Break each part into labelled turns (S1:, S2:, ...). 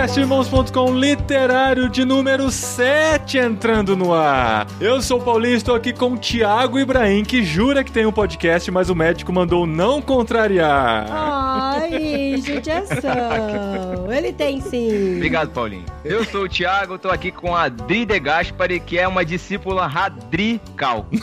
S1: Podcastirmãos.com literário de número 7 entrando no ar. Eu sou o Paulinho, estou aqui com o Thiago Ibrahim, que jura que tem um podcast, mas o médico mandou não contrariar.
S2: Ai, judiação. Ele tem sim.
S3: Obrigado, Paulinho. Eu sou o Thiago, tô aqui com a Adri De Gaspari, que é uma discípula radical.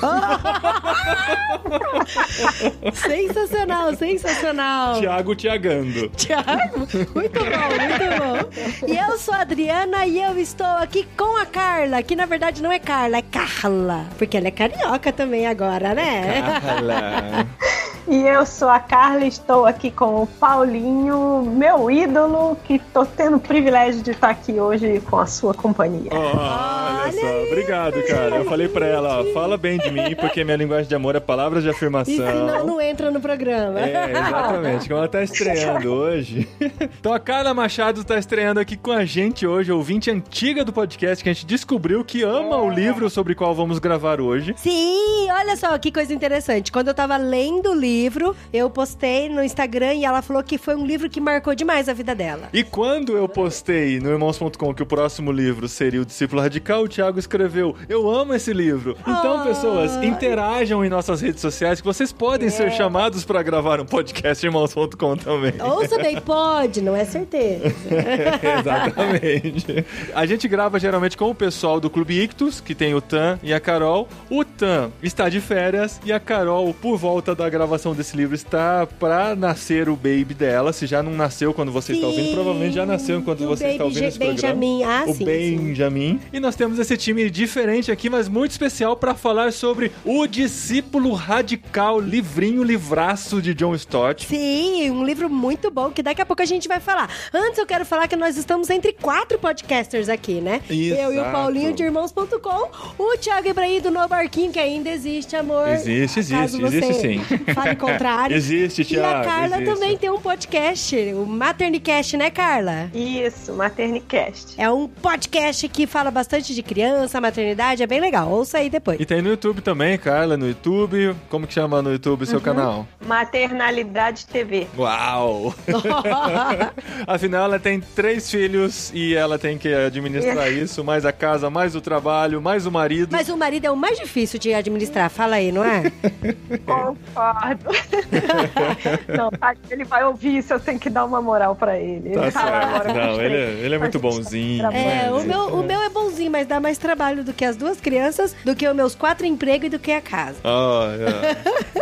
S2: sensacional, sensacional.
S1: Thiago Tiagando.
S2: Thiago, muito bom, muito bom. E eu sou a Adriana e eu estou aqui com a Carla, que na verdade não é Carla, é Carla. Porque ela é carioca também agora, né?
S1: Carla.
S4: E eu sou a Carla, estou aqui com o Paulinho, meu ídolo, que estou tendo o privilégio de estar aqui hoje com a sua companhia.
S1: olha
S2: Olha
S1: só,
S2: aí,
S1: obrigado, cara. Eu falei pra ela, ó, fala bem de mim, porque minha linguagem de amor é palavras de
S2: E
S1: afirmação.
S2: senão não entra no programa.
S1: É, exatamente. Como ela tá estreando hoje. Então a Carla Machado tá estreando aqui com a gente hoje, ouvinte antiga do podcast, que a gente descobriu que ama o livro sobre o qual vamos gravar hoje.
S2: Sim, olha só que coisa interessante. Quando eu tava lendo o livro, eu postei no Instagram e ela falou que foi um livro que marcou demais a vida dela.
S1: E quando eu postei no irmãos.com que o próximo livro seria o Discípulo Radical, o Thiago escreveu: Eu amo esse livro. Então,
S2: Ah.
S1: pessoas, interajam em nossas redes sociais que vocês podem
S2: É.
S1: ser chamados pra gravar um podcast irmãos.com também.
S2: Ouça bem, pode, não é certeza.
S1: Exatamente. A gente grava geralmente com o pessoal do Clube Ictus, que tem o Tan e a Carol. O Tan está de férias e a Carol, por volta da gravação desse livro, está pra nascer o baby dela. Se já não nasceu quando você está ouvindo,
S2: Sim,
S1: provavelmente já nasceu enquanto
S2: o
S1: você está ouvindo esse
S2: Benjamin.
S1: programa.
S2: Ah,
S1: o
S2: sim,
S1: Benjamin. E nós temos esse time diferente aqui, mas muito especial para falar sobre o discípulo radical, livrinho, livraço de John Stott.
S2: Sim, um livro muito bom que daqui a pouco a gente vai falar. Antes eu quero falar que nós estamos entre quatro podcasters aqui, né? Eu e o
S1: Exato.
S2: Paulinho de Irmãos.com, o Thiago Ibrahim do No Barquinho, que ainda existe, amor.
S1: Existe, existe,
S2: Caso você
S1: existe sim.
S2: Fale o contrário.
S1: Existe,
S2: E a
S1: Thiago,
S2: Carla
S1: existe.
S2: também tem um podcast, o Maternicast, né, Carla?
S4: Isso, Maternicast.
S2: É um podcast que fala bastante de criança, maternidade, é bem legal. Ouça aí depois.
S1: E tem no YouTube também, Carla, no YouTube. Como que chama no YouTube o
S2: Uhum.
S1: seu canal?
S4: Maternalidade TV.
S1: Uau! Afinal, ela tem três filhos e ela tem que administrar isso, mais a casa, mais o trabalho, mais o marido.
S2: Mas o marido é o mais difícil de administrar, fala aí, não é?
S4: Concordo. Não, tá, ele vai ouvir isso, eu tenho que dar uma moral pra ele.
S1: Tá
S4: Ele tá lá
S1: certo. Não, ele é, ele é muito bonzinho.
S2: É,
S1: mas-
S2: o meu, o meu é bonzinho, mas dá mais trabalho do que as duas crianças, do que os meus quatro empregos e do que a casa.
S1: Ah,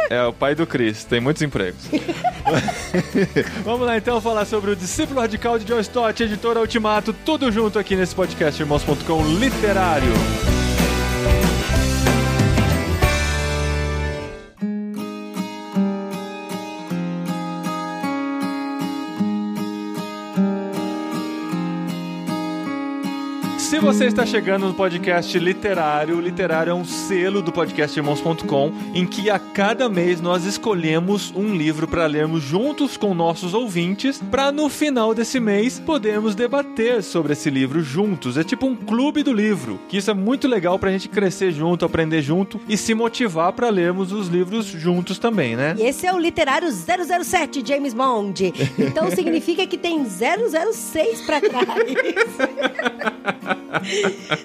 S1: é. é o pai do Chris, tem muitos empregos. Vamos lá então falar sobre o discípulo radical de John Stott, editora Ultimato, tudo junto aqui nesse podcast irmãos.com literário. Você está chegando no podcast literário, o literário é um selo do podcast irmãos.com em que a cada mês nós escolhemos um livro para lermos juntos com nossos ouvintes, para no final desse mês podermos debater sobre esse livro juntos. É tipo um clube do livro, que isso é muito legal para a gente crescer junto, aprender junto e se motivar para lermos os livros juntos também, né?
S2: E esse é o literário 007 James Bond. Então significa que tem 006 pra trás.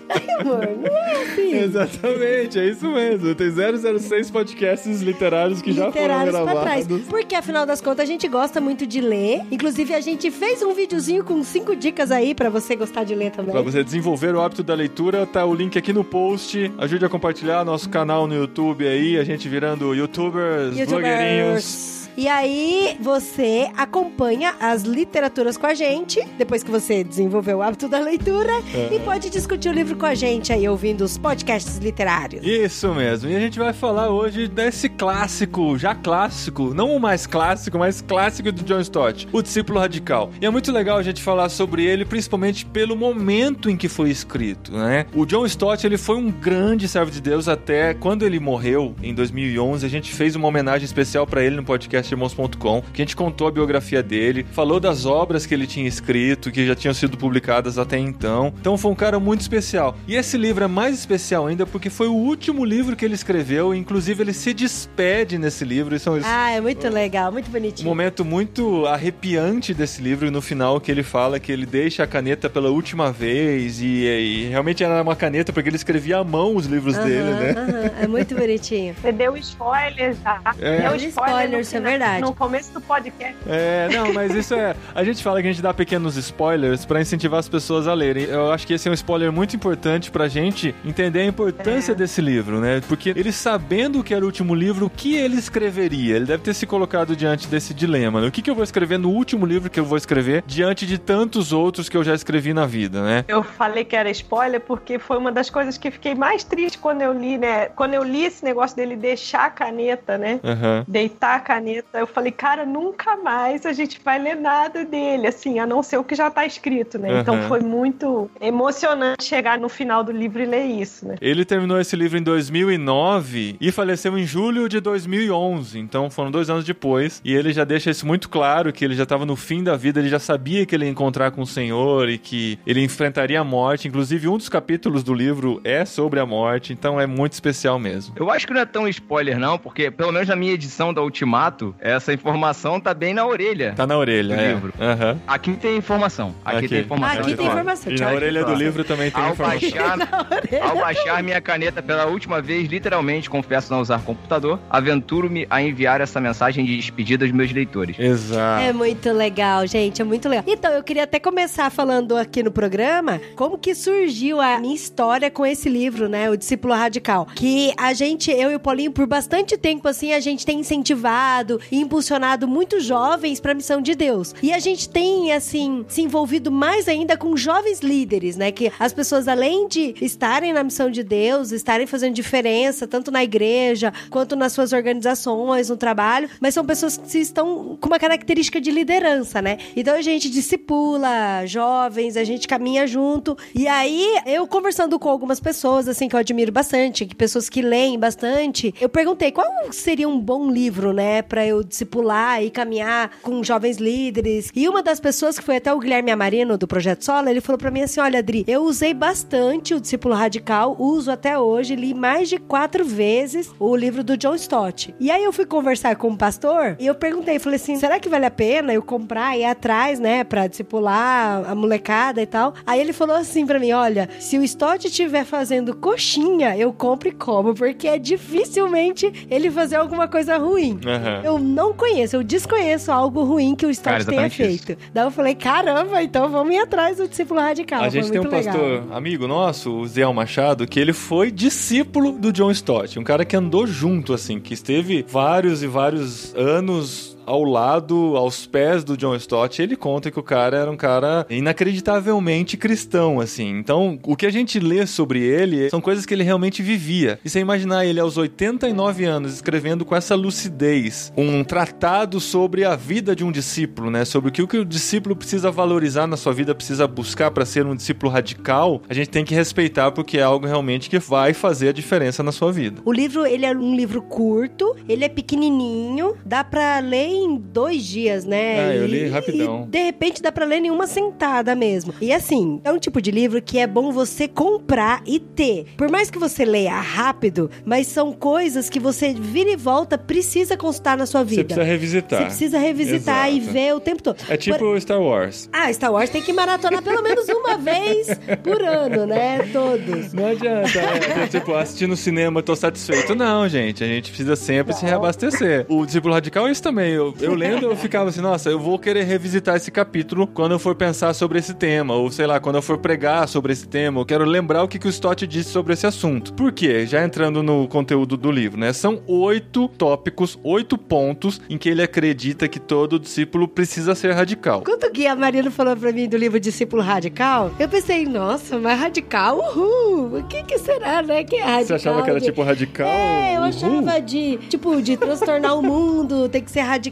S2: Ai, amor, não é assim.
S1: Exatamente, é isso mesmo. Tem 006 podcasts literários que já
S2: literários
S1: foram
S2: pra trás.
S1: gravados.
S2: Porque afinal das contas a gente gosta muito de ler. Inclusive a gente fez um videozinho com cinco dicas aí pra você gostar de ler também.
S1: Pra você desenvolver o hábito da leitura, tá o link aqui no post. Ajude a compartilhar nosso canal no YouTube aí, a gente virando youtubers, blogueirinhos.
S2: E aí você acompanha as literaturas com a gente, depois que você desenvolveu o hábito da leitura, e pode discutir o livro com a gente aí, ouvindo os podcasts literários.
S1: Isso mesmo. E a gente vai falar hoje desse clássico, já clássico, não o mais clássico, mas clássico do John Stott, O Discípulo Radical. E é muito legal a gente falar sobre ele, principalmente pelo momento em que foi escrito, né? O John Stott, ele foi um grande servo de Deus até quando ele morreu, em 2011. A gente fez uma homenagem especial para ele no podcast podcastirmãos.com, que a gente contou a biografia dele, falou das obras que ele tinha escrito, que já tinham sido publicadas até então. Então foi um cara muito especial. E esse livro é mais especial ainda porque foi o último livro que ele escreveu, inclusive ele se despede nesse livro. Isso é um,
S2: Ah, é muito legal, muito
S1: um
S2: bonitinho.
S1: momento muito arrepiante desse livro no final que ele fala que ele deixa a caneta pela última vez e, e realmente era uma caneta porque ele escrevia à mão os livros
S2: Aham,
S1: dele, né?
S2: aham, É muito bonitinho.
S4: Você deu spoiler já.
S1: É.
S4: Deu
S2: Deu spoiler, verdade.
S4: No começo do podcast.
S1: É, não, mas isso é. A gente fala que a gente dá pequenos spoilers pra incentivar as pessoas a lerem. Eu acho que esse é um spoiler muito importante pra gente entender a importância
S4: É.
S1: desse livro, né? Porque ele sabendo que era o último livro, o que ele escreveria? Ele deve ter se colocado diante desse dilema. né? O que, que eu vou escrever no último livro que eu vou escrever diante de tantos outros que eu já escrevi na vida, né?
S4: Eu falei que era spoiler porque foi uma das coisas que fiquei mais triste quando eu li, né? Quando eu li esse negócio dele deixar a caneta, né?
S1: Aham.
S4: Deitar a caneta, eu falei, cara, nunca mais a gente vai ler nada dele, assim, a não ser o que já tá escrito, né?
S1: Aham.
S4: Então foi muito emocionante chegar no final do livro e ler isso, né?
S1: Ele terminou esse livro em 2009 e faleceu em julho de 2011. Então foram dois anos depois. E ele já deixa isso muito claro: que ele já estava no fim da vida, ele já sabia que ele ia encontrar com o Senhor e que ele enfrentaria a morte. Inclusive, um dos capítulos do livro é sobre a morte. Então é muito especial mesmo.
S3: Eu acho que não é tão spoiler, não, porque pelo menos na minha edição da Ultimato, essa informação tá bem na orelha.
S1: Tá na orelha,
S3: Do
S1: é.
S3: livro.
S1: Aham.
S3: Aqui tem informação. Aqui,
S1: Aqui.
S3: tem informação.
S2: Aqui tem informação.
S1: E na orelha do livro também tem
S3: Ao
S1: informação.
S3: baixar, ao baixar minha caneta pela última vez, literalmente, confesso não usar computador, aventuro-me a enviar essa mensagem de despedida aos meus leitores.
S1: Exato.
S2: É muito legal, gente, é muito legal. Então, eu queria até começar falando aqui no programa como que surgiu a minha história com esse livro, né, O Discípulo Radical. Que a gente, eu e o Paulinho, por bastante tempo, assim, a gente tem incentivado e impulsionado muitos jovens pra missão de Deus. E a gente tem, assim, se envolvido mais ainda com jovens líderes, né, que as pessoas, além de estarem na missão de Deus, estarem fazendo diferença, tanto na igreja, quanto nas suas organizações, no trabalho, mas são pessoas que estão com uma característica de liderança, né? Então a gente discipula jovens, a gente caminha junto. E aí, eu conversando com algumas pessoas, assim, que eu admiro bastante, que pessoas que leem bastante, eu perguntei qual seria um bom livro, né, pra eu discipular e caminhar com jovens líderes. E uma das pessoas que foi até o Guilherme Amarino do Projeto Sola, ele falou pra mim assim: olha, Adri, eu usei bastante o Discípulo Radical, uso até hoje, li mais de quatro vezes o livro do John Stott. E aí eu fui conversar com o pastor e eu perguntei, falei assim: será que vale a pena eu comprar e ir atrás, né, pra discipular a molecada e tal? Aí ele falou assim pra mim: olha, se o Stott estiver fazendo coxinha, eu compro e como, porque é dificilmente ele fazer alguma coisa ruim.
S1: Aham.
S2: Eu não conheço, eu desconheço algo ruim que o Stott
S3: Cara,
S2: tenha
S3: exatamente isso.
S2: feito. Daí eu falei, caramba, então vamos ir atrás do discípulo radical.
S1: A
S2: Foi
S1: gente tem um
S2: legal.
S1: pastor amigo nosso, o Zé Machado, que ele foi discípulo do John Stott, um cara que andou junto, assim, que esteve vários e vários anos ao lado, aos pés do John Stott, ele conta que o cara era um cara inacreditavelmente cristão, assim. Então, o que a gente lê sobre ele são coisas que ele realmente vivia. E você imaginar ele aos 89 anos escrevendo com essa lucidez um tratado sobre a vida de um discípulo, né? Sobre o que o, discípulo precisa valorizar na sua vida, precisa buscar para ser um discípulo radical, a gente tem que respeitar porque é algo realmente que vai fazer a diferença na sua vida.
S2: O livro, ele é um livro curto, ele é pequenininho, dá pra ler em dois dias, né?
S1: Ah, eu li
S2: E-
S1: rapidão.
S2: E, de repente dá pra ler em uma sentada mesmo. E assim, é um tipo de livro que é bom você comprar e ter. Por mais que você leia rápido, mas são coisas que você vira e volta precisa constar na sua
S1: Você
S2: vida.
S1: precisa revisitar.
S2: Você precisa revisitar e
S1: Exato.
S2: ver o tempo todo.
S1: É tipo
S2: Por-
S1: Star Wars.
S2: Ah, Star Wars tem que maratonar pelo menos uma vez por ano, né? Todos.
S1: Não adianta, é, tipo, assistir no cinema, tô satisfeito. Não, gente, a gente precisa sempre se reabastecer. O discípulo radical é isso também. Eu, eu lendo, eu ficava assim, nossa, eu vou querer revisitar esse capítulo quando eu for pensar sobre esse tema, ou sei lá, quando eu for pregar sobre esse tema, eu quero lembrar o que, que o Stott disse sobre esse assunto. Por quê? Já entrando no conteúdo do livro, né? São oito tópicos, oito pontos em que ele acredita que todo discípulo precisa ser radical.
S2: Quando o Guia Marino falou pra mim do livro Discípulo Radical, eu pensei, nossa, mas radical, uhul, o que que será, né? Que é radical?
S1: Você achava que era
S2: de-
S1: tipo radical?
S2: É, eu
S1: Uhul.
S2: achava de, tipo, de transtornar o mundo, tem que ser radical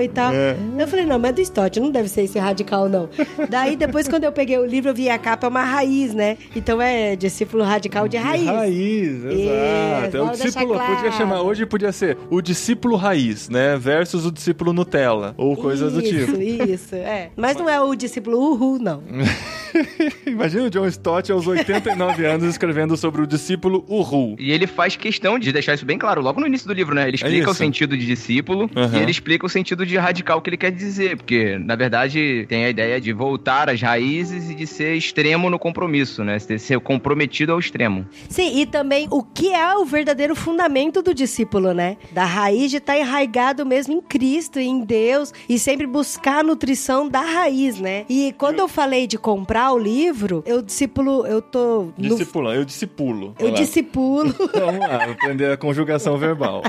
S2: e tal.
S1: É.
S2: Eu falei, não, mas é do Stott, não deve ser esse radical, não. Daí, depois, quando eu peguei o livro, eu vi a capa, é uma raiz, né? Então é discípulo radical de raiz.
S1: Raiz, exato. É o discípulo,
S2: deixar
S1: podia
S2: claro.
S1: chamar, hoje podia ser o discípulo raiz, né? Versus o discípulo Nutella, ou coisas do tipo.
S2: Isso, isso, é. Mas não é o discípulo Uhul, não.
S1: Imagina o John Stott aos 89 anos escrevendo sobre o discípulo Uhu.
S3: E ele faz questão de deixar isso bem claro, logo no início do livro, né? Ele explica
S1: isso.
S3: o sentido de discípulo
S1: Aham.
S3: e ele explica o sentido de radical que ele quer dizer, porque, na verdade, tem a ideia de voltar às raízes e de ser extremo no compromisso, né? De ser comprometido ao extremo.
S2: Sim, e também o que é o verdadeiro fundamento do discípulo, né? Da raiz de estar enraigado mesmo em Cristo e em Deus e sempre buscar a nutrição da raiz, né? E quando eu falei de comprar o livro, eu discípulo, eu tô no
S1: Discipulando, eu discipulo.
S2: eu
S1: lá.
S2: discipulo.
S1: Vamos lá, aprender a conjugação verbal.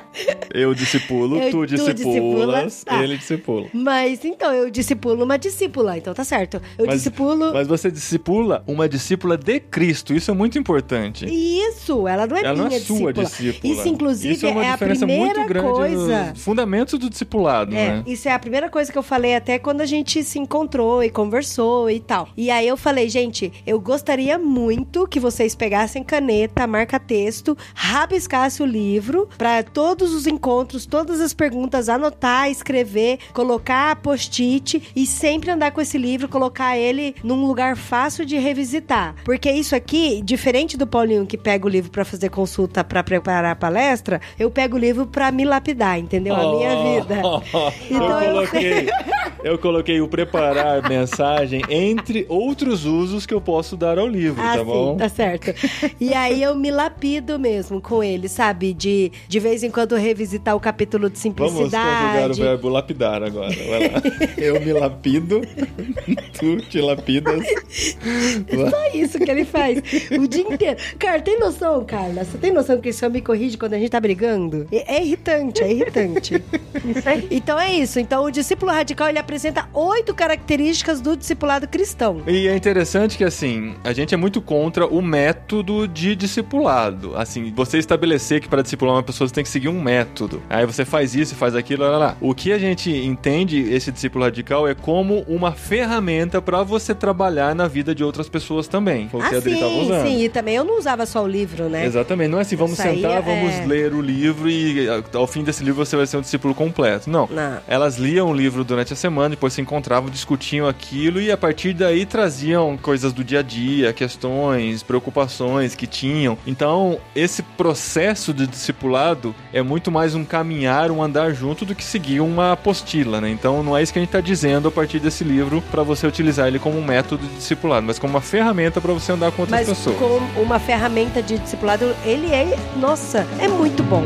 S1: Eu discipulo,
S2: Eu-
S1: tu
S2: tu
S1: discipulas,
S2: discipulas, tá.
S1: ele discipula.
S2: Mas então, eu discipulo uma discípula, então tá certo. Eu
S1: Mas-
S2: discipulo.
S1: Mas você discipula uma discípula de Cristo, isso é muito importante.
S2: Isso, ela não é
S1: Ela não
S2: minha
S1: é sua
S2: discípula.
S1: discípula.
S2: Isso, inclusive,
S1: Isso é uma
S2: a
S1: diferença
S2: primeira
S1: muito grande
S2: coisa.
S1: nos fundamentos do discipulado,
S2: É,
S1: né?
S2: isso é a primeira coisa que eu falei até quando a gente se encontrou e conversou e tal. E aí eu falei, gente, eu gostaria muito que vocês pegassem caneta, marca-texto, rabiscassem o livro pra todos os encontros, todas as perguntas, anotar, escrever, colocar post-it e sempre andar com esse livro, colocar ele num lugar fácil de revisitar. Porque isso aqui, diferente do Paulinho que pega o livro pra fazer consulta pra preparar a palestra, eu pego o livro pra me lapidar, entendeu? A minha vida. Então
S1: eu
S2: eu-
S1: coloquei, eu coloquei o preparar mensagem entre outros usos que eu posso dar ao livro,
S2: Ah,
S1: tá bom?
S2: sim, tá certo. E aí eu me lapido mesmo com ele, sabe? De de vez em quando revisitar o capítulo de
S1: Vamos conjugar o
S2: simplicidade.
S1: verbo lapidar agora. Vai lá. Eu me lapido, tu te lapidas.
S2: Só isso que ele faz o dia inteiro. Cara, tem noção, Carla? Você tem noção que isso me corrige quando a gente tá brigando? É, é irritante, é irritante.
S4: Isso aí.
S2: Então é isso. Então o discípulo radical ele apresenta oito características do discipulado cristão.
S1: E é interessante que, assim, a gente é muito contra o método de discipulado. Assim, você estabelecer que para discipular uma pessoa você tem que seguir um método. Aí você faz isso, faz aquilo, lá, lá, lá. O que a gente entende esse discípulo radical é como uma ferramenta para você trabalhar na vida de outras pessoas também. Foi o que a
S2: ah,
S1: Adri estava
S2: sim,
S1: usando.
S2: sim. E também eu não usava só o livro, né?
S1: Exatamente, não é assim, vamos
S2: aí
S1: sentar,
S2: é-
S1: vamos ler o livro e ao fim desse livro você vai ser um discípulo completo. Não.
S2: Não.
S1: Elas liam o livro durante a semana, depois se encontravam, discutiam aquilo e a partir daí traziam coisas do dia a dia, questões, preocupações que tinham. Então, esse processo de discipulado é muito mais um caminhar, um andar junto do que seguir uma apostila, né? Então, não é isso que a gente está dizendo a partir desse livro para você utilizar ele como um método de discipulado, mas como uma ferramenta para você andar com outras
S2: Mas
S1: pessoas.
S2: com uma ferramenta de discipulado, ele é, nossa, é muito bom.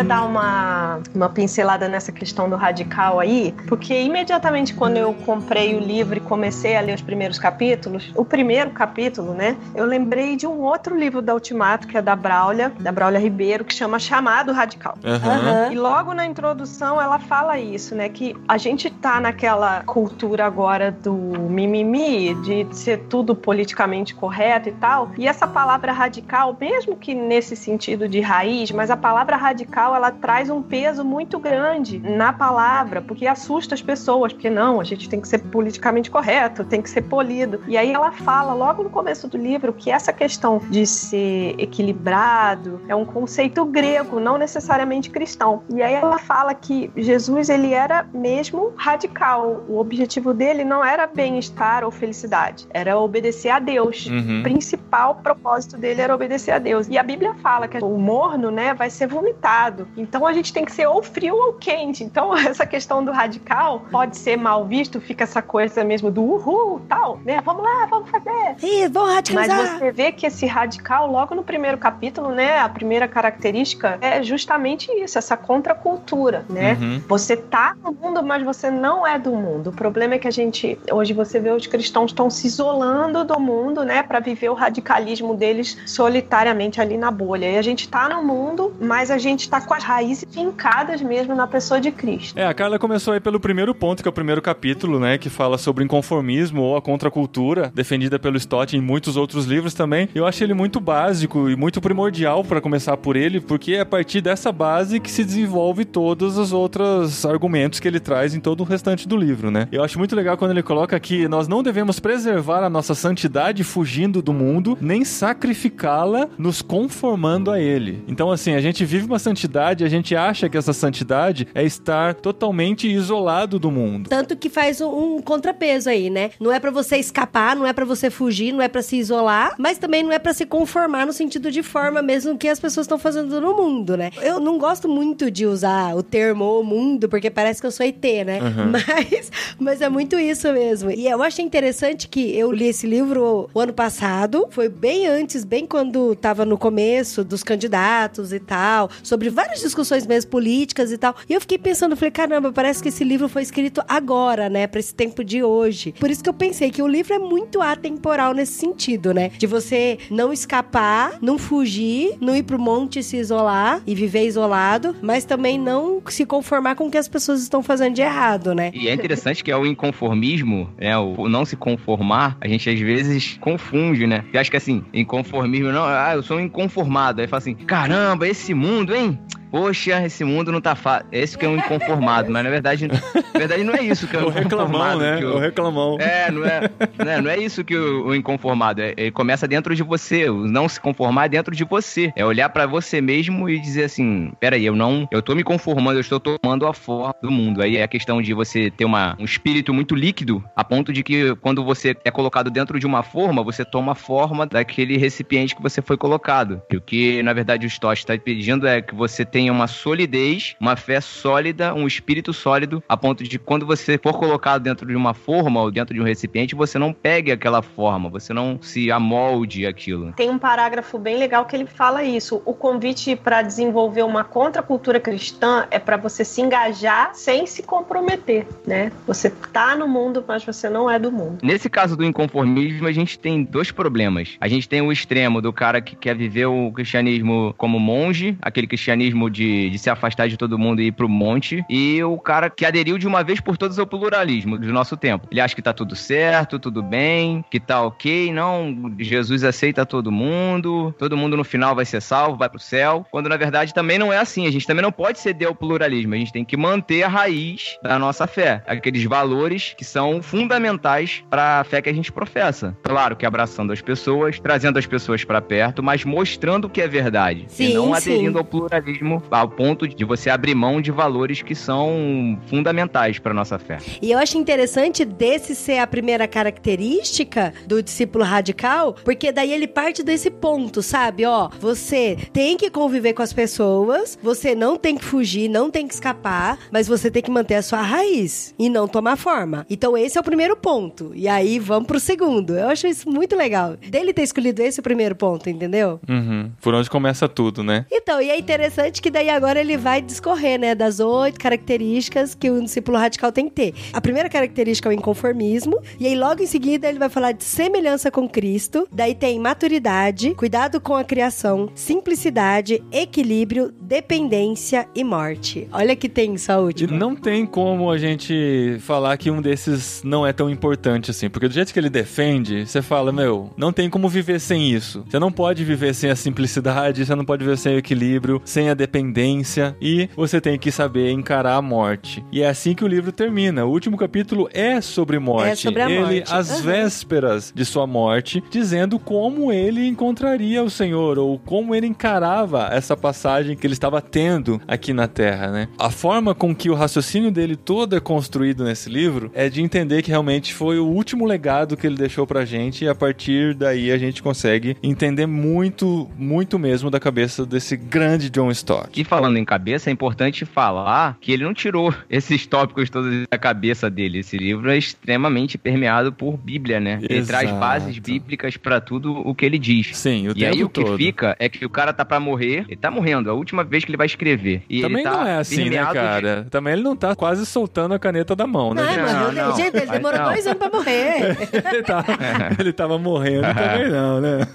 S4: Queria dar uma, uma pincelada nessa questão do radical aí, porque imediatamente quando eu comprei o livro e comecei a ler os primeiros capítulos, o primeiro capítulo, né, eu lembrei de um outro livro da Ultimato, que é da Braulia, da Braulia Ribeiro, que chama Chamado Radical.
S1: Aham.
S2: Aham.
S4: E logo na introdução ela fala isso, né? Que a gente tá naquela cultura agora do mimimi, de ser tudo politicamente correto e tal. E essa palavra radical, mesmo que nesse sentido de raiz, mas a palavra radical ela traz um peso muito grande na palavra, porque assusta as pessoas, porque não, a gente tem que ser politicamente correto, tem que ser polido. E aí ela fala logo no começo do livro que essa questão de ser equilibrado é um conceito grego, não necessariamente cristão. E aí ela fala que Jesus ele era mesmo radical. O objetivo dele não era bem-estar ou felicidade, era obedecer a Deus.
S1: Uhum.
S4: O principal propósito dele era obedecer a Deus. E a Bíblia fala que o morno, né, vai ser vomitado. Então a gente tem que ser ou frio ou quente. Então essa questão do radical pode ser mal visto, fica essa coisa mesmo do uhul, tal, né? Vamos lá, vamos fazer.
S2: Ih, vamos
S4: Mas
S2: radicalizar.
S4: você vê que esse radical, logo no primeiro capítulo, né, a primeira característica é justamente isso, essa contracultura, né?
S1: Uhum.
S4: Você tá no mundo, mas você não é do mundo. O problema é que a gente, hoje você vê os cristãos estão se isolando do mundo, né, para viver o radicalismo deles solitariamente ali na bolha. E a gente tá no mundo, mas a gente está com as raízes fincadas mesmo na pessoa de Cristo.
S1: É, a Carla começou aí pelo primeiro ponto, que é o primeiro capítulo, né, que fala sobre inconformismo ou a contracultura, defendida pelo Stott em muitos outros livros também. Eu achei ele muito básico e muito primordial para começar por ele, porque é a partir dessa base que se desenvolve todos os outros argumentos que ele traz em todo o restante do livro, né? Eu acho muito legal quando ele coloca que nós não devemos preservar a nossa santidade fugindo do mundo, nem sacrificá-la nos conformando a ele. Então, assim, a gente vive uma santidade, a gente acha que essa santidade é estar totalmente isolado do mundo.
S2: Tanto que faz um, um contrapeso aí, né? Não é para você escapar, não é para você fugir, não é para se isolar, mas também não é para se conformar no sentido de forma mesmo que as pessoas estão fazendo no mundo, né? Eu não gosto muito de usar o termo mundo, porque parece que eu sou ET, né? Uhum. Mas, mas é muito isso mesmo. E eu achei interessante que eu li esse livro o ano passado, foi bem antes, bem quando tava no começo dos candidatos e tal, sobre várias discussões mesmo políticas e tal. E eu fiquei pensando, falei, caramba, parece que esse livro foi escrito agora, né, para esse tempo de hoje. Por isso que eu pensei que o livro é muito atemporal nesse sentido, né? De você não escapar, não fugir, não ir pro monte se isolar e viver isolado, mas também não se conformar com o que as pessoas estão fazendo de errado, né?
S3: E é interessante que é o inconformismo, né, o não se conformar, a gente às vezes confunde, né? Eu acho que assim, inconformismo, não, ah, eu sou um inconformado. Aí fala assim, caramba, esse mundo, hein? Poxa, esse mundo não tá fácil. Esse que é um inconformado, mas na verdade, na verdade não é isso que é um
S1: o reclamão, né?
S3: O...
S1: o reclamão.
S3: É, não é, não é, não é isso que o, o inconformado é. Ele começa dentro de você. O não se conformar é dentro de você. É olhar para você mesmo e dizer assim: peraí, eu não. Eu tô me conformando, eu estou tomando a forma do mundo. Aí é a questão de você ter uma, um espírito muito líquido, a ponto de que quando você é colocado dentro de uma forma, você toma a forma daquele recipiente que você foi colocado. E o que, na verdade, o Stott está pedindo é que você tenha uma solidez, uma fé sólida, um espírito sólido, a ponto de quando você for colocado dentro de uma forma ou dentro de um recipiente, você não pegue aquela forma, você não se amolde aquilo.
S4: Tem um parágrafo bem legal que ele fala isso. O convite para desenvolver uma contracultura cristã é para você se engajar sem se comprometer, né? Você tá no mundo, mas você não é do mundo.
S3: Nesse caso do inconformismo, a gente tem dois problemas. A gente tem o extremo do cara que quer viver o cristianismo como monge, aquele cristianismo de, de se afastar de todo mundo e ir pro monte, e o cara que aderiu de uma vez por todas ao pluralismo do nosso tempo. Ele acha que tá tudo certo, tudo bem, que tá ok, não, Jesus aceita todo mundo, todo mundo no final vai ser salvo, vai pro céu, quando na verdade também não é assim. A gente também não pode ceder ao pluralismo, a gente tem que manter a raiz da nossa fé, aqueles valores que são fundamentais para a fé que a gente professa. Claro que abraçando as pessoas, trazendo as pessoas para perto, mas mostrando o que é verdade sim, e não aderindo sim. ao pluralismo ao ponto de você abrir mão de valores que são fundamentais para nossa fé.
S2: E eu acho interessante desse ser a primeira característica do discípulo radical, porque daí ele parte desse ponto, sabe? Ó, você tem que conviver com as pessoas, você não tem que fugir, não tem que escapar, mas você tem que manter a sua raiz e não tomar forma. Então esse é o primeiro ponto. E aí vamos pro segundo. Eu acho isso muito legal. Dele ter escolhido esse primeiro ponto, entendeu?
S1: Uhum. Por onde começa tudo, né?
S2: Então, e é interessante que daí agora ele vai discorrer, né, das oito características que um discípulo radical tem que ter. A primeira característica é o inconformismo, e aí logo em seguida ele vai falar de semelhança com Cristo, daí tem maturidade, cuidado com a criação, simplicidade, equilíbrio, dependência e morte. Olha que tem só última.
S1: Não tem como a gente falar que um desses não é tão importante assim, porque do jeito que ele defende, você fala, meu, não tem como viver sem isso. Você não pode viver sem a simplicidade, você não pode viver sem o equilíbrio, sem a dependência e você tem que saber encarar a morte. E é assim que o livro termina. O último capítulo é sobre morte. É
S2: sobre a
S1: ele,
S2: morte.
S1: às uhum. vésperas de sua morte, dizendo como ele encontraria o Senhor ou como ele encarava essa passagem que ele estava tendo aqui na Terra, né? A forma com que o raciocínio dele todo é construído nesse livro é de entender que realmente foi o último legado que ele deixou pra gente e a partir daí a gente consegue entender muito, muito mesmo da cabeça desse grande John Stott.
S3: E falando em cabeça, é importante falar que ele não tirou esses tópicos todos da cabeça dele. Esse livro é extremamente permeado por Bíblia, né? Ele Exato. traz bases bíblicas para tudo o que ele diz.
S1: Sim, o
S3: E aí o que
S1: todo.
S3: fica é que o cara tá para morrer, ele tá morrendo, é a última vez que ele vai escrever. E
S1: Também
S3: tá
S1: não é assim, né, cara? De... Também ele não tá quase soltando a caneta da mão, né?
S2: Não, não, não. Gente, ele demorou não. dois anos pra morrer.
S1: ele, tá, ele tava morrendo também não, né?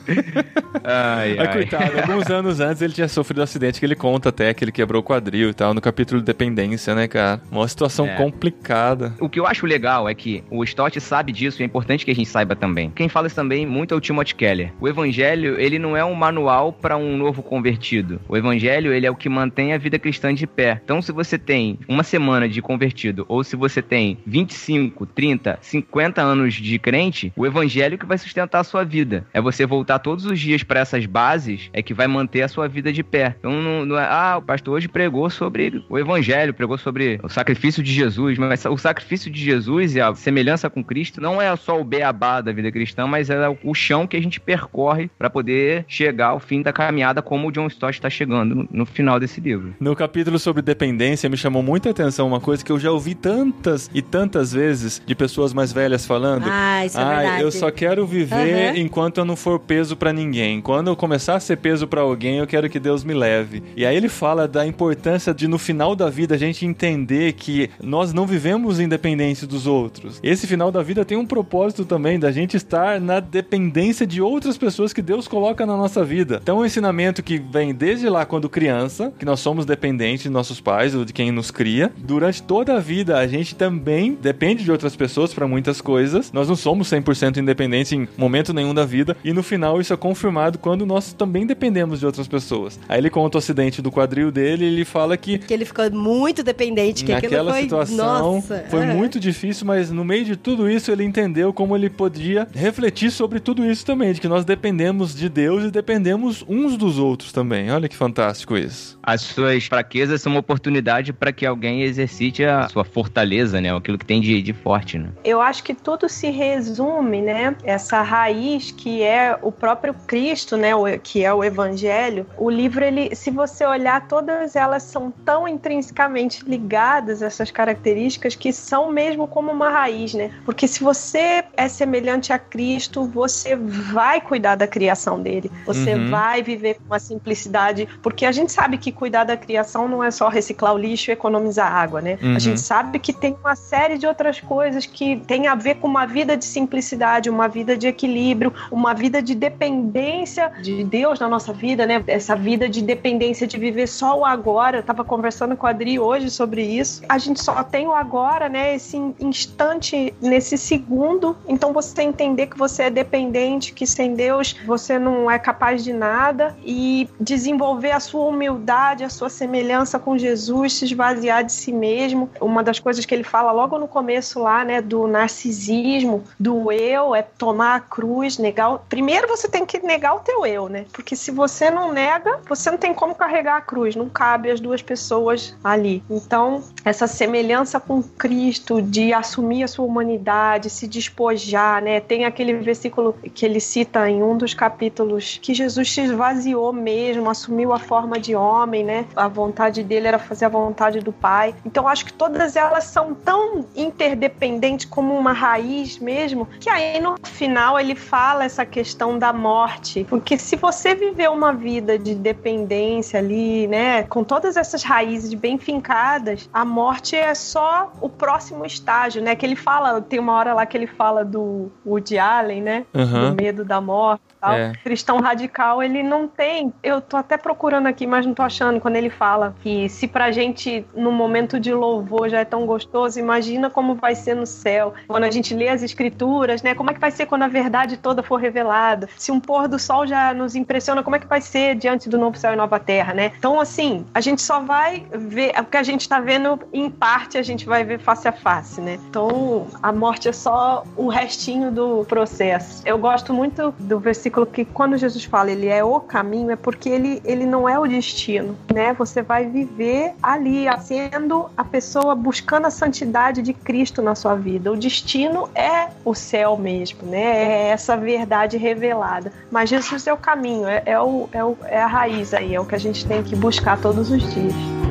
S3: Ai,
S1: ai. Mas, coitado, alguns anos antes ele tinha sofrido um acidente que ele conta conta até que ele quebrou o quadril e tal, no capítulo de dependência, né, cara? Uma situação
S3: É.
S1: complicada.
S3: O que eu acho legal é que o Stott sabe disso e é importante que a gente saiba também. Quem fala isso também muito é o Timothy Keller. O evangelho, ele não é um manual para um novo convertido. O evangelho, ele é o que mantém a vida cristã de pé. Então, se você tem uma semana de convertido ou se você tem 25, 30, 50 anos de crente, o evangelho que vai sustentar a sua vida. É você voltar todos os dias para essas bases é que vai manter a sua vida de pé. Então, não, não é, ah, o pastor hoje pregou sobre o evangelho, pregou sobre o sacrifício de Jesus, mas o sacrifício de Jesus e a semelhança com Cristo não é só o beabá da vida cristã, mas é o chão que a gente percorre para poder chegar ao fim da caminhada, como o John Stott está chegando no, final desse livro.
S1: No capítulo sobre dependência, me chamou muita atenção uma coisa que eu já ouvi tantas e tantas vezes de pessoas mais velhas falando.
S2: Ah, isso é
S1: Ah,
S2: verdade.
S1: eu só quero viver
S2: Aham.
S1: enquanto eu não for peso pra ninguém. Quando eu começar a ser peso pra alguém, eu quero que Deus me leve. E aí ele fala da importância de no final da vida a gente entender que nós não vivemos independente dos outros. Esse final da vida tem um propósito também da gente estar na dependência de outras pessoas que Deus coloca na nossa vida. Então, um ensinamento que vem desde lá quando criança, que nós somos dependentes de nossos pais ou de quem nos cria. Durante toda a vida, a gente também depende de outras pessoas para muitas coisas. Nós não somos 100% independentes em momento nenhum da vida. E no final, isso é confirmado quando nós também dependemos de outras pessoas. Aí ele conta o acidente do quadril dele e ele fala que
S2: Que ele ficou muito dependente, que aquilo
S1: Naquela
S2: foi...
S1: situação
S2: Nossa.
S1: foi
S2: é.
S1: muito difícil, mas no meio de tudo isso ele entendeu como ele podia refletir sobre tudo isso também, de que nós dependemos de Deus e dependemos uns dos outros também. Olha que fantástico isso.
S3: As suas fraquezas são uma oportunidade para que alguém exercite a sua fortaleza, né? Aquilo que tem de, de forte, né?
S4: Eu acho que tudo se resume, né? Essa raiz que é o próprio Cristo, né? o- Que é o Evangelho. O livro, ele, se você olhar, todas elas são tão intrinsecamente ligadas essas características que são mesmo como uma raiz, né? Porque se você é semelhante a Cristo, você vai cuidar da criação dele. Você
S1: Uhum.
S4: vai viver com uma simplicidade, porque a gente sabe que cuidar da criação não é só reciclar o lixo e economizar água, né?
S1: Uhum.
S4: A gente sabe que tem uma série de outras coisas que tem a ver com uma vida de simplicidade, uma vida de equilíbrio, uma vida de dependência de Deus na nossa vida, né? Essa vida de dependência de viver só o agora. Eu tava conversando com a Adri hoje sobre isso. A gente só tem o agora, né? Esse instante, nesse segundo. Então você entender que você é dependente, que sem Deus você não é capaz de nada e desenvolver a sua humildade, a sua semelhança com Jesus, se esvaziar de si mesmo. Uma das coisas que ele fala logo no começo lá, né, do narcisismo, do eu, é tomar a cruz, negar. o- Primeiro você tem que negar o teu eu, né? Porque se você não nega, você não tem como carregar a cruz, não cabe as duas pessoas ali. Então, essa semelhança com Cristo, de assumir a sua humanidade, se despojar, né? Tem aquele versículo que ele cita em um dos capítulos que Jesus se esvaziou mesmo, assumiu a forma de homem, né? A vontade dele era fazer a vontade do Pai. Então, acho que todas elas são tão interdependentes como uma raiz mesmo, que aí no final ele fala essa questão da morte. Porque se você viver uma vida de dependência ali, né, com todas essas raízes bem fincadas, a morte é só o próximo estágio, né? Que ele fala, tem uma hora lá que ele fala do Woody Allen, né?
S1: Aham.
S4: Do medo da morte. Tal.
S1: É.
S4: Cristão radical, ele não tem. Eu tô até procurando aqui, mas não tô achando. Quando ele fala que se pra gente, no momento de louvor, já é tão gostoso, imagina como vai ser no céu. Quando a gente lê as escrituras, né? Como é que vai ser quando a verdade toda for revelada? Se um pôr do sol já nos impressiona, como é que vai ser diante do novo céu e nova terra, né? Então, assim, a gente só vai ver. O que a gente tá vendo, em parte, a gente vai ver face a face, né? Então, a morte é só o restinho do processo. Eu gosto muito do versículo que, quando Jesus fala, ele é o caminho, é porque ele, ele não é o destino, né? Você vai viver ali, sendo a pessoa buscando a santidade de Cristo na sua vida. O destino é o céu mesmo, né? É essa verdade revelada. Mas Jesus é o caminho, é, é, o, é, o, é a raiz aí, é o que a gente tem que buscar todos os dias.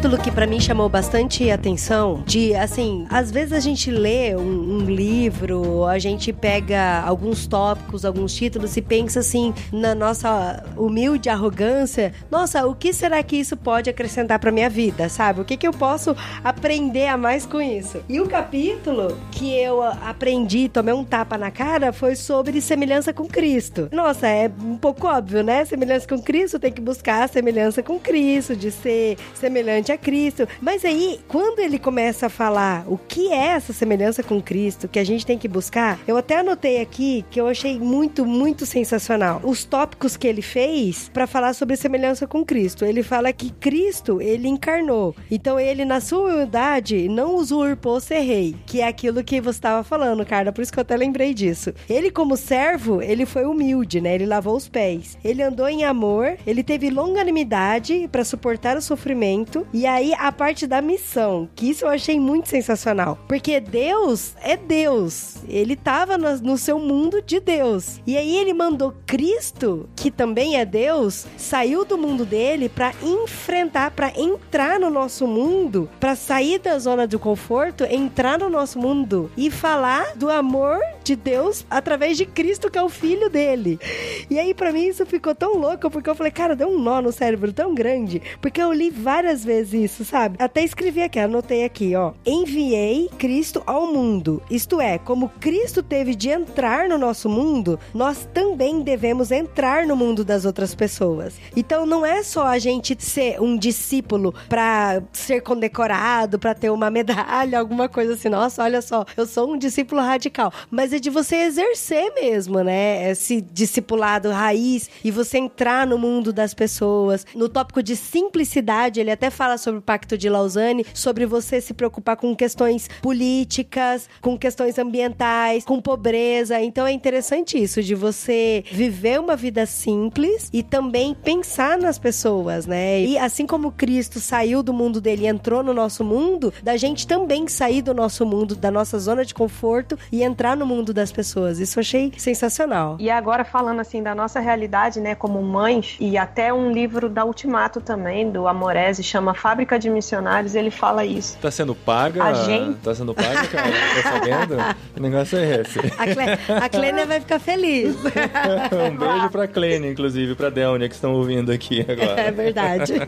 S2: Capítulo que para mim chamou bastante atenção, de assim, às vezes a gente lê um, um livro, a gente pega alguns tópicos, alguns títulos e pensa assim, na nossa humilde arrogância, nossa, o que será que isso pode acrescentar para minha vida, sabe? O que que eu posso aprender a mais com isso? E o capítulo que eu aprendi, tomei um tapa na cara, foi sobre semelhança com Cristo. Nossa, é um pouco óbvio, né? Semelhança com Cristo tem que buscar a semelhança com Cristo, de ser semelhante a Cristo. Mas aí, quando ele começa a falar o que é essa semelhança com Cristo, que a gente tem que buscar, eu até anotei aqui que eu achei muito, muito sensacional. Os tópicos que ele fez para falar sobre semelhança com Cristo. Ele fala que Cristo, ele encarnou. Então ele, na sua humildade, não usurpou ser rei, que é aquilo que você estava falando, cara. Por isso que eu até lembrei disso. Ele, como servo, ele foi humilde, né? Ele lavou os pés. Ele andou em amor, ele teve longanimidade para suportar o sofrimento. E aí, a parte da missão, que isso eu achei muito sensacional. Porque Deus é Deus. Ele estava no seu mundo de Deus. E aí ele mandou Cristo, que também é Deus, saiu do mundo dele para enfrentar, para entrar no nosso mundo, para sair da zona de conforto, entrar no nosso mundo e falar do amor de Deus através de Cristo, que é o filho dele. E aí, para mim, isso ficou tão louco, porque eu falei, cara, deu um nó no cérebro tão grande, porque eu li várias vezes isso, sabe? Até escrevi aqui, anotei aqui, ó. Enviei Cristo ao mundo. Isto é, como Cristo teve de entrar no nosso mundo, nós também devemos entrar no mundo das outras pessoas. Então, não é só a gente ser um discípulo para ser condecorado, para ter uma medalha, alguma coisa assim. Nossa, olha só, eu sou um discípulo radical. Mas é de você exercer mesmo, né? Esse discipulado raiz e você entrar no mundo das pessoas. No tópico de simplicidade, ele até fala sobre o Pacto de Lausanne, sobre você se preocupar com questões políticas, com questões ambientais, com pobreza. Então é interessante isso, de você viver uma vida simples e também pensar nas pessoas, né? E assim como Cristo saiu do mundo dele e entrou no nosso mundo, da gente também sair do nosso mundo, da nossa zona de conforto e entrar no mundo das pessoas. Isso eu achei sensacional.
S4: E agora falando assim da nossa realidade, né, como mães, e até um livro da Ultimato também, do Amorese, chama Fábrica de Missionários, ele fala isso.
S1: Tá sendo paga?
S4: A gente...
S1: Tá sendo paga, cara? Tá sabendo? O negócio é esse.
S2: A, Cle... a Clênia vai ficar feliz.
S1: um beijo pra Clênia, inclusive, pra Delnia, que estão ouvindo aqui agora.
S2: É verdade.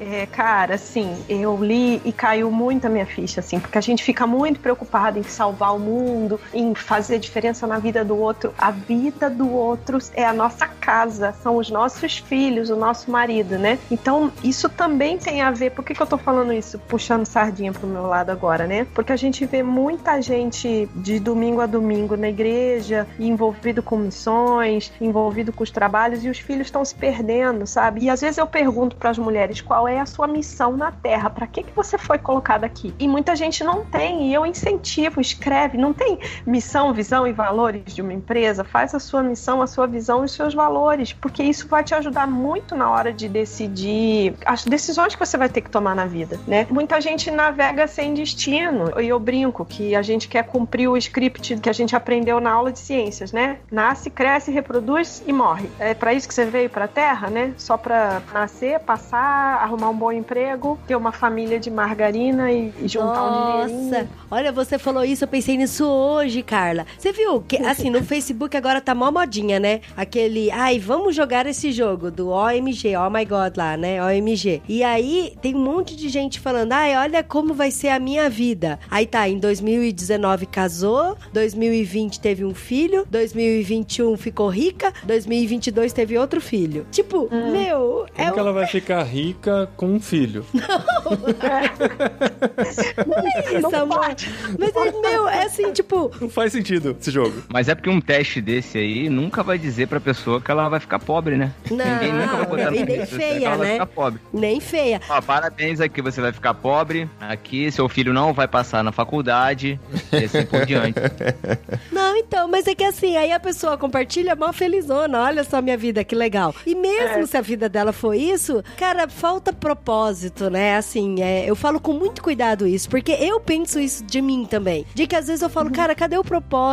S4: É, cara, assim, eu li e caiu muito a minha ficha, assim, porque a gente fica muito preocupado em salvar o mundo, em fazer diferença na vida do outro. A vida do outro é a nossa casa, são os nossos filhos, o nosso marido, né? Então, isso também tem a ver. Por que, que eu tô falando isso? Puxando sardinha pro meu lado agora, né? Porque a gente vê muita gente de domingo a domingo na igreja, envolvido com missões, envolvido com os trabalhos, e os filhos estão se perdendo, sabe? E às vezes eu pergunto para as mulheres qual é a sua missão na Terra, para que, que você foi colocada aqui? E muita gente não tem, e eu incentivo, escreve, não tem missão, visão e valores de uma empresa, faz a sua missão, a sua visão e os seus valores, porque isso vai te ajudar muito na hora de decidir as decisões que você vai ter que tomar na vida, né? Muita gente navega sem destino, e eu brinco que a gente quer cumprir o script que a gente aprendeu na aula de ciências, né? Nasce, cresce, reproduz e morre. É para isso que você veio para a Terra, né? Só para nascer, passar, arrumar um bom emprego, ter uma família de margarina e, e juntar
S2: Nossa,
S4: um dinheirinho.
S2: olha, você falou isso, eu pensei nisso hoje, Carla. Você viu que, assim, no Facebook agora tá mó modinha, né? Aquele, ai, vamos jogar esse jogo do OMG, oh my god lá, né? OMG. E aí tem um monte de gente falando, ai, olha como vai ser a minha vida. Aí tá, em 2019 casou, 2020 teve um filho, 2021 ficou rica, 2022 teve outro filho. Tipo, meu,
S1: Como
S2: é
S1: que ela vai ficar rica com um filho?
S2: isso, amor. Mas é, meu, é assim, tipo,
S1: Não faz sentido esse jogo.
S3: Mas é porque um teste desse aí nunca vai dizer pra pessoa que ela vai ficar pobre, né?
S2: Não,
S3: Ninguém nunca vai botar
S2: e
S3: no
S2: nem feia,
S3: que ela vai
S2: né?
S3: ficar pobre.
S2: nem feia.
S3: Ó, parabéns aqui, você vai ficar pobre. Aqui, seu filho não vai passar na faculdade. E assim por diante.
S2: Não, então, mas é que assim, aí a pessoa compartilha mó felizona, olha só minha vida, que legal. E mesmo se a vida dela for isso, cara, falta propósito, né? Assim, é, eu falo com muito cuidado isso, porque eu penso isso de mim também. De que às vezes eu falo, cara, cadê o propósito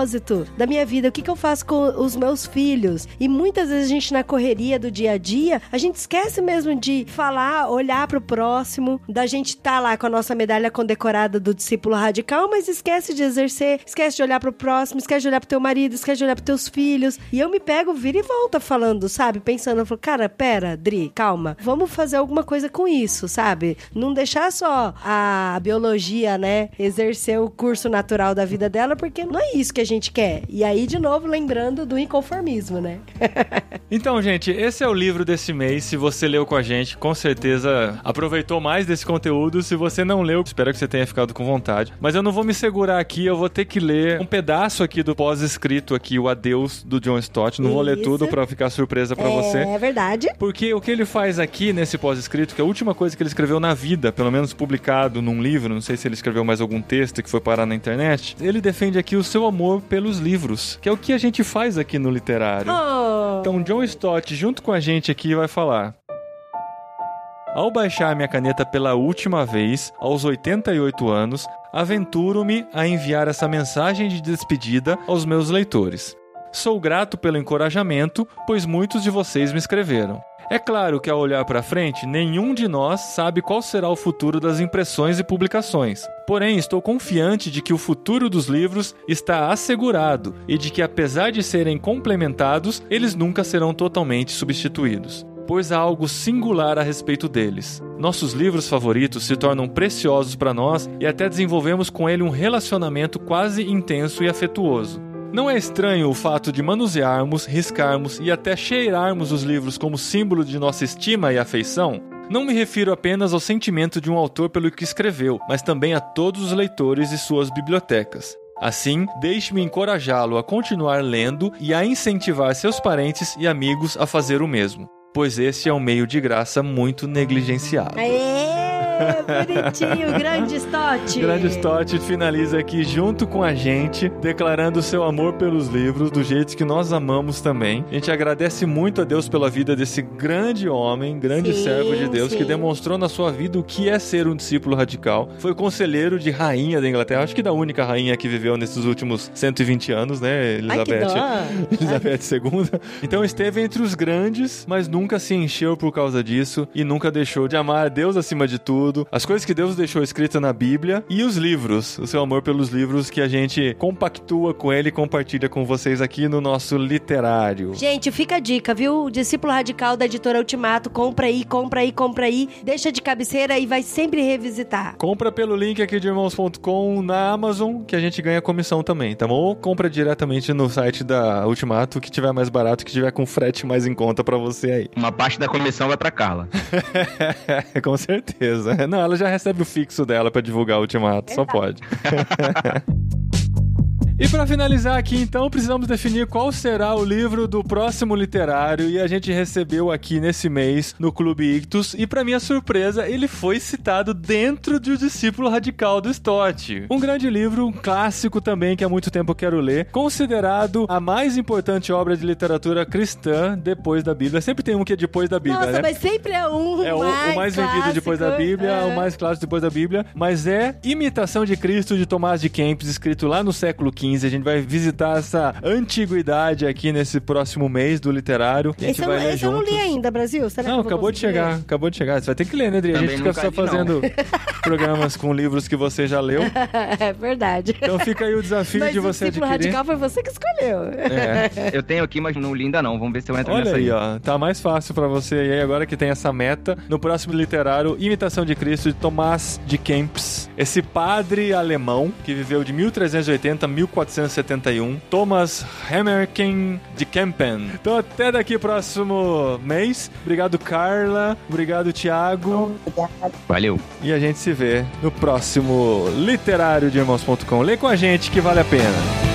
S2: da minha vida? O que, que eu faço com os meus filhos? E muitas vezes a gente, na correria do dia a dia, a gente esquece mesmo de falar, olhar pro próximo, da gente tá lá com a nossa medalha condecorada do discípulo radical, mas esquece de exercer, esquece de olhar pro próximo, esquece de olhar pro teu marido, esquece de olhar pros teus filhos. E eu me pego, vira e volta falando, sabe? Pensando, eu falo, cara, pera, Dri, calma. Vamos fazer alguma coisa com isso, sabe? Não deixar só a biologia, né, exercer o curso natural da vida dela, porque não é isso que a gente quer. E aí, de novo, lembrando do inconformismo, né?
S1: Então, gente, esse é o livro desse mês. Se você leu com a gente, com certeza aproveitou mais desse conteúdo. Se você não leu, espero que você tenha ficado com vontade. Mas eu não vou me segurar aqui, eu vou ter que ler um pedaço aqui do pós-escrito aqui, o Adeus do John Stott. Não vou ler
S2: Isso.
S1: tudo pra ficar surpresa pra você.
S2: É verdade.
S1: Porque o que ele faz aqui nesse pós-escrito, que é a última coisa que ele escreveu na vida, pelo menos publicado num livro, não sei se ele escreveu mais algum texto que foi parar na internet, ele defende aqui o seu amor pelos livros, que é o que a gente faz aqui no literário.
S2: Oh.
S1: Então, John Stott, junto com a gente aqui, vai falar. Ao baixar minha caneta pela última vez, aos 88 anos, aventuro-me a enviar essa mensagem de despedida aos meus leitores. Sou grato pelo encorajamento, pois muitos de vocês me escreveram. É claro que ao olhar para frente, nenhum de nós sabe qual será o futuro das impressões e publicações. Porém, estou confiante de que o futuro dos livros está assegurado e de que, apesar de serem complementados, eles nunca serão totalmente substituídos. Pois há algo singular a respeito deles. Nossos livros favoritos se tornam preciosos para nós e até desenvolvemos com ele um relacionamento quase intenso e afetuoso. Não é estranho o fato de manusearmos, riscarmos e até cheirarmos os livros como símbolo de nossa estima e afeição? Não me refiro apenas ao sentimento de um autor pelo que escreveu, mas também a todos os leitores e suas bibliotecas. Assim, deixe-me encorajá-lo a continuar lendo e a incentivar seus parentes e amigos a fazer o mesmo, pois este é um meio de graça muito negligenciado.
S2: Aê, bonitinho, grande Stott.
S1: Grande Stott finaliza aqui junto com a gente, declarando seu amor pelos livros, do jeito que nós amamos também. A gente agradece muito a Deus pela vida desse grande homem, grande
S2: Sim,
S1: servo de Deus, que
S2: sim.
S1: demonstrou na sua vida o que é ser um discípulo radical. Foi conselheiro de rainha da Inglaterra, acho que da única rainha que viveu nesses últimos 120 anos, né,
S2: Ai, que
S1: Elizabeth?
S2: dó.
S1: Elizabeth II. Então esteve entre os grandes, mas nunca se encheu por causa disso e nunca deixou de amar a Deus acima de tudo, as coisas que Deus deixou escritas na Bíblia e os livros, o seu amor pelos livros que a gente compactua com ele e compartilha com vocês aqui no nosso literário.
S2: Gente, fica a dica, viu? O discípulo radical da editora Ultimato, compra aí, compra aí, compra aí, deixa de cabeceira e vai sempre revisitar.
S1: Compra pelo link aqui de irmãos.com na Amazon, que a gente ganha comissão também, tá bom? Ou compra diretamente no site da Ultimato, que tiver mais barato, que tiver com frete mais em conta pra você aí.
S3: Uma parte da comissão vai pra Carla.
S1: Com certeza. Não, ela já recebe o fixo dela pra divulgar o Ultimato, só pode. E pra finalizar aqui, então, precisamos definir qual será o livro do próximo literário e a gente recebeu aqui nesse mês no Clube Ictus e pra minha surpresa, ele foi citado dentro de O Discípulo Radical do Stott. Um grande livro, um clássico também que há muito tempo eu quero ler, considerado a mais importante obra de literatura cristã depois da Bíblia. Sempre tem um que é depois da Bíblia,
S2: Nossa,
S1: né?
S2: mas sempre é um
S1: É o,
S2: mais
S1: o mais vendido depois da Bíblia,
S2: É.
S1: o mais clássico depois da Bíblia, mas é Imitação de Cristo de Tomás de Kempis, escrito lá no século XV. A gente vai visitar essa antiguidade aqui nesse próximo mês do literário. A gente
S2: Esse, eu,
S1: vai ler
S2: esse eu não
S1: juntos.
S2: li ainda, Brasil. Será que
S1: Não,
S2: eu
S1: acabou de chegar,
S2: ler?
S1: acabou de chegar. Você vai ter que ler, né, Adri? A gente fica só fazendo programas com livros que você já leu.
S2: é verdade.
S1: Então fica aí o desafio
S2: Mas
S1: de
S2: o
S1: você adquirir.
S2: radical foi você que escolheu.
S1: É.
S3: Eu tenho aqui, mas não li ainda não. Vamos ver se eu entro
S1: Olha
S3: nessa
S1: aí, ó. Tá mais fácil pra você aí agora que tem essa meta. No próximo literário, Imitação de Cristo, de Tomás de Kempis. Esse padre alemão que viveu de 1380 a 1471. Thomas Hammerken de Kempen. Então até daqui próximo mês. Obrigado, Carla. Obrigado, Thiago.
S3: Valeu.
S1: E a gente se vê no próximo literário de irmãos.com. Lê com a gente que vale a pena.